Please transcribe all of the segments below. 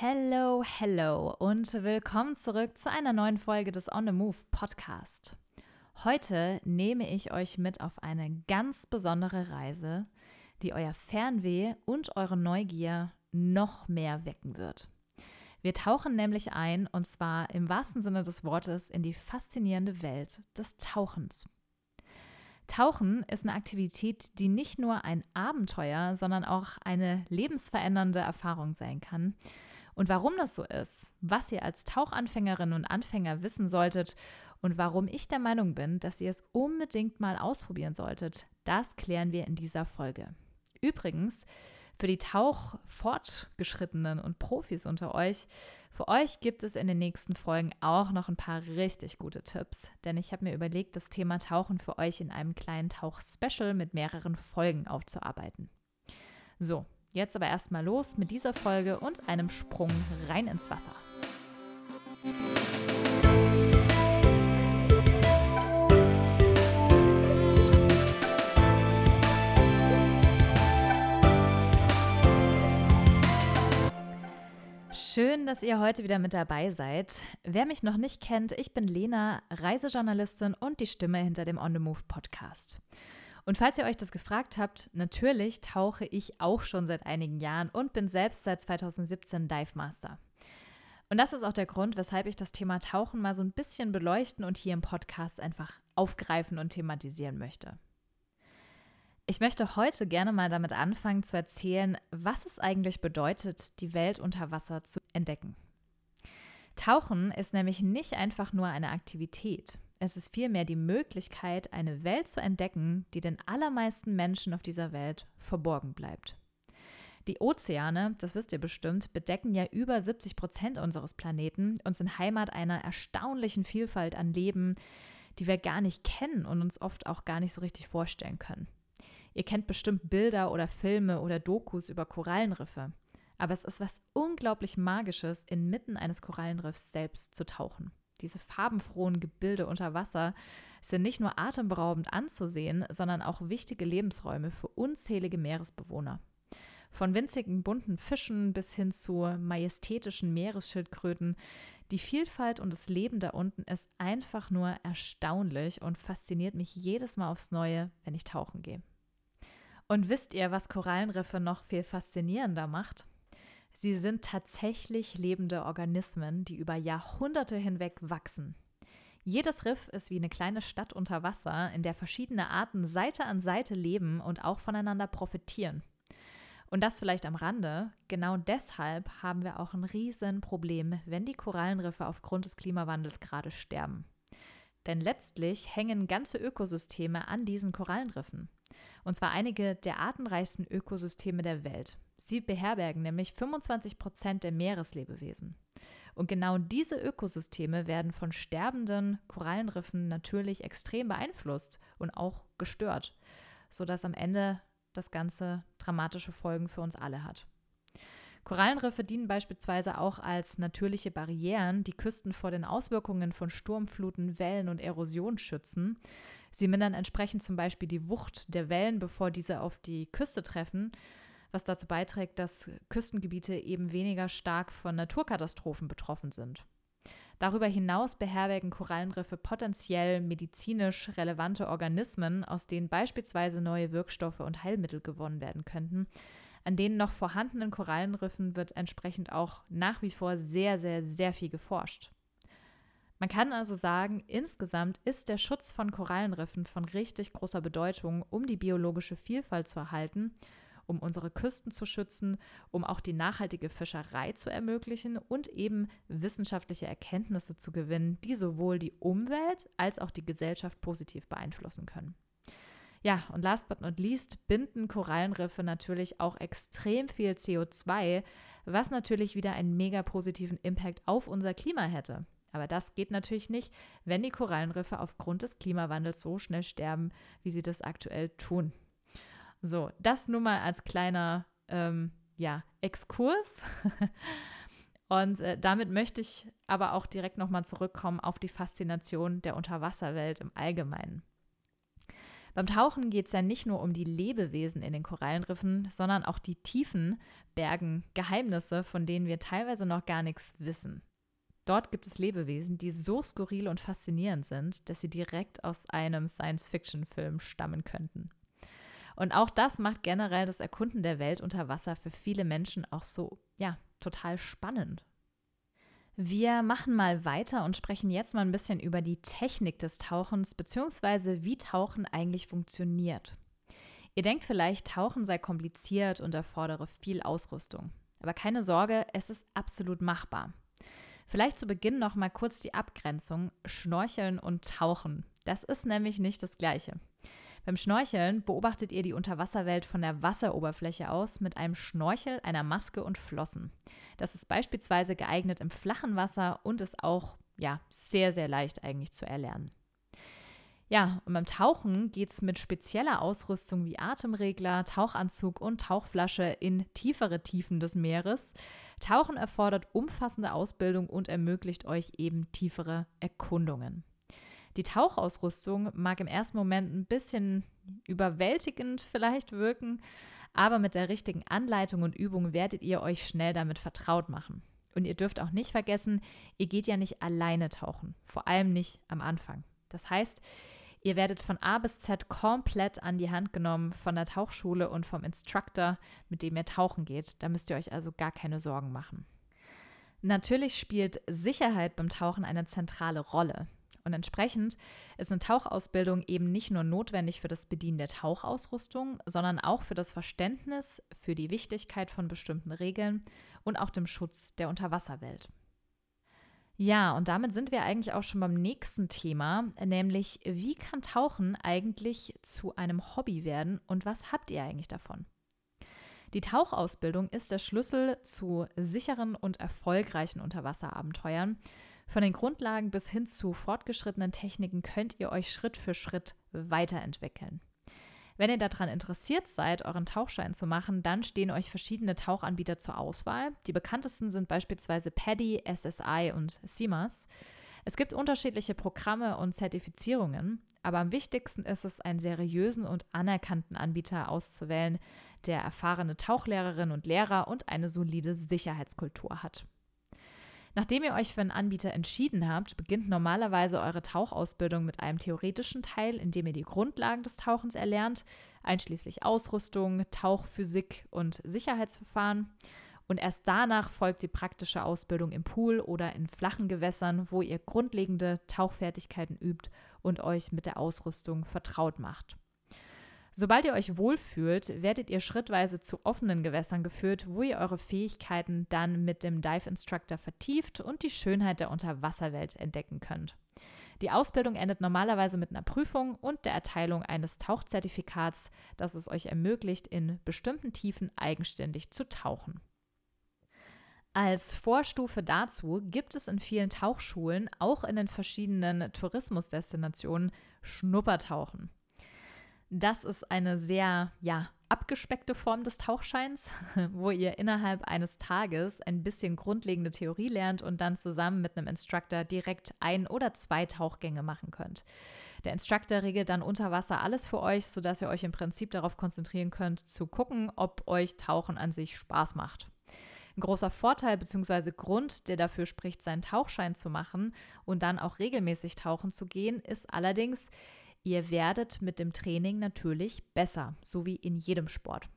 Hello, hello und willkommen zurück zu einer neuen Folge des On the Move Podcast. Heute nehme ich euch mit auf eine ganz besondere Reise, die euer Fernweh und eure Neugier noch mehr wecken wird. Wir tauchen nämlich ein, und zwar im wahrsten Sinne des Wortes, in die faszinierende Welt des Tauchens. Tauchen ist eine Aktivität, die nicht nur ein Abenteuer, sondern auch eine lebensverändernde Erfahrung sein kann. Und warum das so ist, was ihr als Tauchanfängerinnen und Anfänger wissen solltet und warum ich der Meinung bin, dass ihr es unbedingt mal ausprobieren solltet, das klären wir in dieser Folge. Übrigens, für die Tauchfortgeschrittenen und Profis unter euch, für euch gibt es in den nächsten Folgen auch noch ein paar richtig gute Tipps, denn ich habe mir überlegt, das Thema Tauchen für euch in einem kleinen Tauch-Special mit mehreren Folgen aufzuarbeiten. So, jetzt aber erstmal los mit dieser Folge und einem Sprung rein ins Wasser. Schön, dass ihr heute wieder mit dabei seid. Wer mich noch nicht kennt, ich bin Lena, Reisejournalistin und die Stimme hinter dem On the Move Podcast. Und falls ihr euch das gefragt habt, natürlich tauche ich auch schon seit einigen Jahren und bin selbst seit 2017 Dive Master. Und das ist auch der Grund, weshalb ich das Thema Tauchen mal so ein bisschen beleuchten und hier im Podcast einfach aufgreifen und thematisieren möchte. Ich möchte heute gerne mal damit anfangen zu erzählen, was es eigentlich bedeutet, die Welt unter Wasser zu entdecken. Tauchen ist nämlich nicht einfach nur eine Aktivität. Es ist vielmehr die Möglichkeit, eine Welt zu entdecken, die den allermeisten Menschen auf dieser Welt verborgen bleibt. Die Ozeane, das wisst ihr bestimmt, bedecken ja über 70 Prozent unseres Planeten und sind Heimat einer erstaunlichen Vielfalt an Leben, die wir gar nicht kennen und uns oft auch gar nicht so richtig vorstellen können. Ihr kennt bestimmt Bilder oder Filme oder Dokus über Korallenriffe. Aber es ist was unglaublich Magisches, inmitten eines Korallenriffs selbst zu tauchen. Diese farbenfrohen Gebilde unter Wasser sind nicht nur atemberaubend anzusehen, sondern auch wichtige Lebensräume für unzählige Meeresbewohner. Von winzigen bunten Fischen bis hin zu majestätischen Meeresschildkröten. Die Vielfalt und das Leben da unten ist einfach nur erstaunlich und fasziniert mich jedes Mal aufs Neue, wenn ich tauchen gehe. Und wisst ihr, was Korallenriffe noch viel faszinierender macht? Sie sind tatsächlich lebende Organismen, die über Jahrhunderte hinweg wachsen. Jedes Riff ist wie eine kleine Stadt unter Wasser, in der verschiedene Arten Seite an Seite leben und auch voneinander profitieren. Und das vielleicht am Rande. Genau deshalb haben wir auch ein Riesenproblem, wenn die Korallenriffe aufgrund des Klimawandels gerade sterben. Denn letztlich hängen ganze Ökosysteme an diesen Korallenriffen. Und zwar einige der artenreichsten Ökosysteme der Welt. Sie beherbergen nämlich 25 Prozent der Meereslebewesen. Und genau diese Ökosysteme werden von sterbenden Korallenriffen natürlich extrem beeinflusst und auch gestört, sodass am Ende das Ganze dramatische Folgen für uns alle hat. Korallenriffe dienen beispielsweise auch als natürliche Barrieren, die Küsten vor den Auswirkungen von Sturmfluten, Wellen und Erosion schützen. Sie mindern entsprechend zum Beispiel die Wucht der Wellen, bevor diese auf die Küste treffen, was dazu beiträgt, dass Küstengebiete eben weniger stark von Naturkatastrophen betroffen sind. Darüber hinaus beherbergen Korallenriffe potenziell medizinisch relevante Organismen, aus denen beispielsweise neue Wirkstoffe und Heilmittel gewonnen werden könnten, an den noch vorhandenen Korallenriffen wird entsprechend auch nach wie vor sehr, sehr, sehr viel geforscht. Man kann also sagen, insgesamt ist der Schutz von Korallenriffen von richtig großer Bedeutung, um die biologische Vielfalt zu erhalten, um unsere Küsten zu schützen, um auch die nachhaltige Fischerei zu ermöglichen und eben wissenschaftliche Erkenntnisse zu gewinnen, die sowohl die Umwelt als auch die Gesellschaft positiv beeinflussen können. Ja, und last but not least binden Korallenriffe natürlich auch extrem viel CO2, was natürlich wieder einen mega positiven Impact auf unser Klima hätte. Aber das geht natürlich nicht, wenn die Korallenriffe aufgrund des Klimawandels so schnell sterben, wie sie das aktuell tun. So, das nur mal als kleiner ähm, ja, Exkurs. Und äh, damit möchte ich aber auch direkt nochmal zurückkommen auf die Faszination der Unterwasserwelt im Allgemeinen. Beim Tauchen geht es ja nicht nur um die Lebewesen in den Korallenriffen, sondern auch die Tiefen bergen Geheimnisse, von denen wir teilweise noch gar nichts wissen. Dort gibt es Lebewesen, die so skurril und faszinierend sind, dass sie direkt aus einem Science-Fiction-Film stammen könnten. Und auch das macht generell das Erkunden der Welt unter Wasser für viele Menschen auch so, ja, total spannend. Wir machen mal weiter und sprechen jetzt mal ein bisschen über die Technik des Tauchens bzw. wie Tauchen eigentlich funktioniert. Ihr denkt vielleicht, Tauchen sei kompliziert und erfordere viel Ausrüstung. Aber keine Sorge, es ist absolut machbar. Vielleicht zu Beginn noch mal kurz die Abgrenzung Schnorcheln und Tauchen. Das ist nämlich nicht das gleiche. Beim Schnorcheln beobachtet ihr die Unterwasserwelt von der Wasseroberfläche aus mit einem Schnorchel, einer Maske und Flossen. Das ist beispielsweise geeignet im flachen Wasser und ist auch ja, sehr, sehr leicht eigentlich zu erlernen. Ja, und beim Tauchen geht es mit spezieller Ausrüstung wie Atemregler, Tauchanzug und Tauchflasche in tiefere Tiefen des Meeres. Tauchen erfordert umfassende Ausbildung und ermöglicht euch eben tiefere Erkundungen. Die Tauchausrüstung mag im ersten Moment ein bisschen überwältigend vielleicht wirken, aber mit der richtigen Anleitung und Übung werdet ihr euch schnell damit vertraut machen. Und ihr dürft auch nicht vergessen, ihr geht ja nicht alleine tauchen, vor allem nicht am Anfang. Das heißt, ihr werdet von A bis Z komplett an die Hand genommen von der Tauchschule und vom Instructor, mit dem ihr tauchen geht. Da müsst ihr euch also gar keine Sorgen machen. Natürlich spielt Sicherheit beim Tauchen eine zentrale Rolle. Und entsprechend ist eine Tauchausbildung eben nicht nur notwendig für das Bedienen der Tauchausrüstung, sondern auch für das Verständnis für die Wichtigkeit von bestimmten Regeln und auch dem Schutz der Unterwasserwelt. Ja, und damit sind wir eigentlich auch schon beim nächsten Thema, nämlich wie kann Tauchen eigentlich zu einem Hobby werden und was habt ihr eigentlich davon? Die Tauchausbildung ist der Schlüssel zu sicheren und erfolgreichen Unterwasserabenteuern von den Grundlagen bis hin zu fortgeschrittenen Techniken könnt ihr euch Schritt für Schritt weiterentwickeln. Wenn ihr daran interessiert seid, euren Tauchschein zu machen, dann stehen euch verschiedene Tauchanbieter zur Auswahl. Die bekanntesten sind beispielsweise Paddy, SSI und CIMAS. Es gibt unterschiedliche Programme und Zertifizierungen, aber am wichtigsten ist es, einen seriösen und anerkannten Anbieter auszuwählen, der erfahrene Tauchlehrerinnen und Lehrer und eine solide Sicherheitskultur hat. Nachdem ihr euch für einen Anbieter entschieden habt, beginnt normalerweise eure Tauchausbildung mit einem theoretischen Teil, in dem ihr die Grundlagen des Tauchens erlernt, einschließlich Ausrüstung, Tauchphysik und Sicherheitsverfahren. Und erst danach folgt die praktische Ausbildung im Pool oder in flachen Gewässern, wo ihr grundlegende Tauchfertigkeiten übt und euch mit der Ausrüstung vertraut macht. Sobald ihr euch wohlfühlt, werdet ihr schrittweise zu offenen Gewässern geführt, wo ihr eure Fähigkeiten dann mit dem Dive Instructor vertieft und die Schönheit der Unterwasserwelt entdecken könnt. Die Ausbildung endet normalerweise mit einer Prüfung und der Erteilung eines Tauchzertifikats, das es euch ermöglicht, in bestimmten Tiefen eigenständig zu tauchen. Als Vorstufe dazu gibt es in vielen Tauchschulen, auch in den verschiedenen Tourismusdestinationen, Schnuppertauchen. Das ist eine sehr, ja, abgespeckte Form des Tauchscheins, wo ihr innerhalb eines Tages ein bisschen grundlegende Theorie lernt und dann zusammen mit einem Instructor direkt ein oder zwei Tauchgänge machen könnt. Der Instructor regelt dann unter Wasser alles für euch, sodass ihr euch im Prinzip darauf konzentrieren könnt, zu gucken, ob euch Tauchen an sich Spaß macht. Ein großer Vorteil bzw. Grund, der dafür spricht, seinen Tauchschein zu machen und dann auch regelmäßig tauchen zu gehen, ist allerdings, Ihr werdet mit dem Training natürlich besser, so wie in jedem Sport.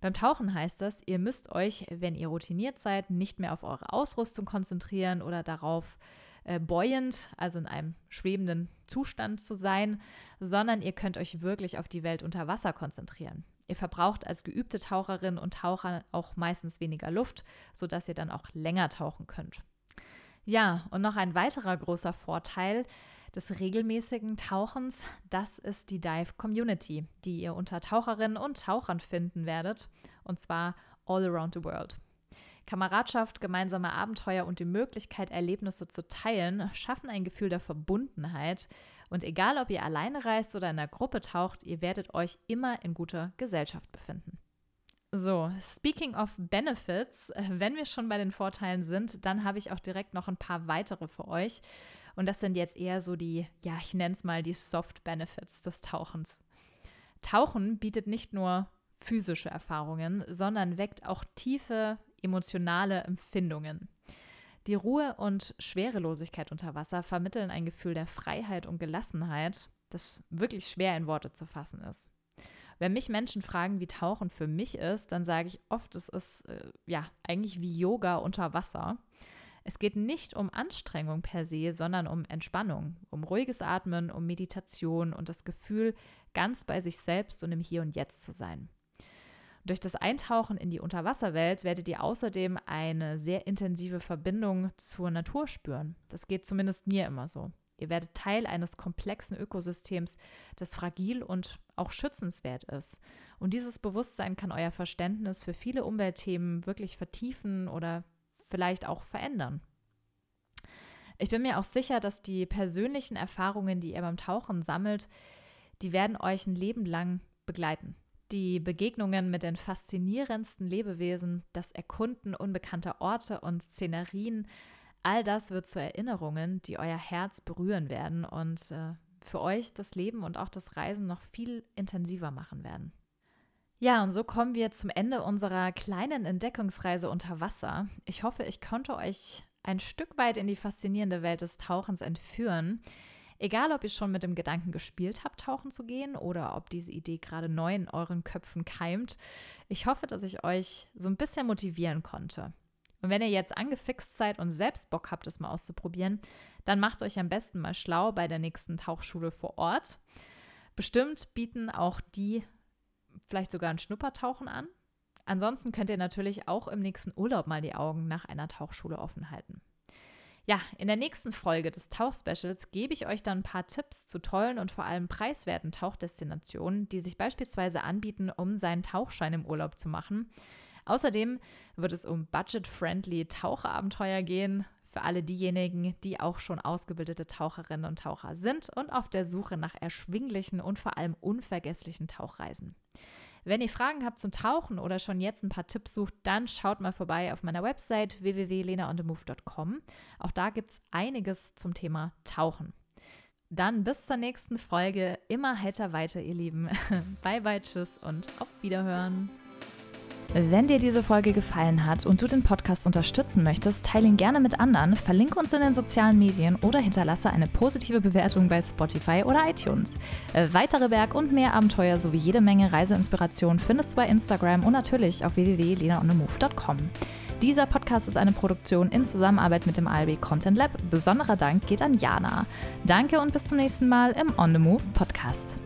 Beim Tauchen heißt das, ihr müsst euch, wenn ihr routiniert seid, nicht mehr auf eure Ausrüstung konzentrieren oder darauf äh, buoyant, also in einem schwebenden Zustand zu sein, sondern ihr könnt euch wirklich auf die Welt unter Wasser konzentrieren. Ihr verbraucht als geübte Taucherin und Taucher auch meistens weniger Luft, sodass ihr dann auch länger tauchen könnt. Ja, und noch ein weiterer großer Vorteil des regelmäßigen Tauchens, das ist die Dive Community, die ihr unter Taucherinnen und Tauchern finden werdet, und zwar all around the world. Kameradschaft, gemeinsame Abenteuer und die Möglichkeit, Erlebnisse zu teilen, schaffen ein Gefühl der Verbundenheit. Und egal, ob ihr alleine reist oder in einer Gruppe taucht, ihr werdet euch immer in guter Gesellschaft befinden. So, speaking of benefits, wenn wir schon bei den Vorteilen sind, dann habe ich auch direkt noch ein paar weitere für euch. Und das sind jetzt eher so die, ja, ich nenne es mal die Soft Benefits des Tauchens. Tauchen bietet nicht nur physische Erfahrungen, sondern weckt auch tiefe emotionale Empfindungen. Die Ruhe und Schwerelosigkeit unter Wasser vermitteln ein Gefühl der Freiheit und Gelassenheit, das wirklich schwer in Worte zu fassen ist. Wenn mich Menschen fragen, wie Tauchen für mich ist, dann sage ich oft, es ist äh, ja eigentlich wie Yoga unter Wasser. Es geht nicht um Anstrengung per se, sondern um Entspannung, um ruhiges Atmen, um Meditation und das Gefühl, ganz bei sich selbst und im Hier und Jetzt zu sein. Durch das Eintauchen in die Unterwasserwelt werdet ihr außerdem eine sehr intensive Verbindung zur Natur spüren. Das geht zumindest mir immer so. Ihr werdet Teil eines komplexen Ökosystems, das fragil und auch schützenswert ist. Und dieses Bewusstsein kann euer Verständnis für viele Umweltthemen wirklich vertiefen oder vielleicht auch verändern. Ich bin mir auch sicher, dass die persönlichen Erfahrungen, die ihr beim Tauchen sammelt, die werden euch ein Leben lang begleiten. Die Begegnungen mit den faszinierendsten Lebewesen, das Erkunden unbekannter Orte und Szenerien, all das wird zu Erinnerungen, die euer Herz berühren werden und äh, für euch das Leben und auch das Reisen noch viel intensiver machen werden. Ja, und so kommen wir zum Ende unserer kleinen Entdeckungsreise unter Wasser. Ich hoffe, ich konnte euch ein Stück weit in die faszinierende Welt des Tauchens entführen. Egal, ob ihr schon mit dem Gedanken gespielt habt, tauchen zu gehen oder ob diese Idee gerade neu in euren Köpfen keimt, ich hoffe, dass ich euch so ein bisschen motivieren konnte. Und wenn ihr jetzt angefixt seid und selbst Bock habt, es mal auszuprobieren, dann macht euch am besten mal schlau bei der nächsten Tauchschule vor Ort. Bestimmt bieten auch die vielleicht sogar ein Schnuppertauchen an. Ansonsten könnt ihr natürlich auch im nächsten Urlaub mal die Augen nach einer Tauchschule offen halten. Ja, in der nächsten Folge des Tauchspecials gebe ich euch dann ein paar Tipps zu tollen und vor allem preiswerten Tauchdestinationen, die sich beispielsweise anbieten, um seinen Tauchschein im Urlaub zu machen. Außerdem wird es um budget-friendly Taucherabenteuer gehen, für alle diejenigen, die auch schon ausgebildete Taucherinnen und Taucher sind und auf der Suche nach erschwinglichen und vor allem unvergesslichen Tauchreisen. Wenn ihr Fragen habt zum Tauchen oder schon jetzt ein paar Tipps sucht, dann schaut mal vorbei auf meiner Website www.lenaonthemove.com. Auch da gibt es einiges zum Thema Tauchen. Dann bis zur nächsten Folge. Immer heiter weiter, ihr Lieben. bye, bye, tschüss und auf Wiederhören. Wenn dir diese Folge gefallen hat und du den Podcast unterstützen möchtest, teile ihn gerne mit anderen, verlinke uns in den sozialen Medien oder hinterlasse eine positive Bewertung bei Spotify oder iTunes. Äh, weitere Berg- und mehr Abenteuer sowie jede Menge Reiseinspiration findest du bei Instagram und natürlich auf www.lenaonemove.com. Dieser Podcast ist eine Produktion in Zusammenarbeit mit dem ALB Content Lab. Besonderer Dank geht an Jana. Danke und bis zum nächsten Mal im On the Move Podcast.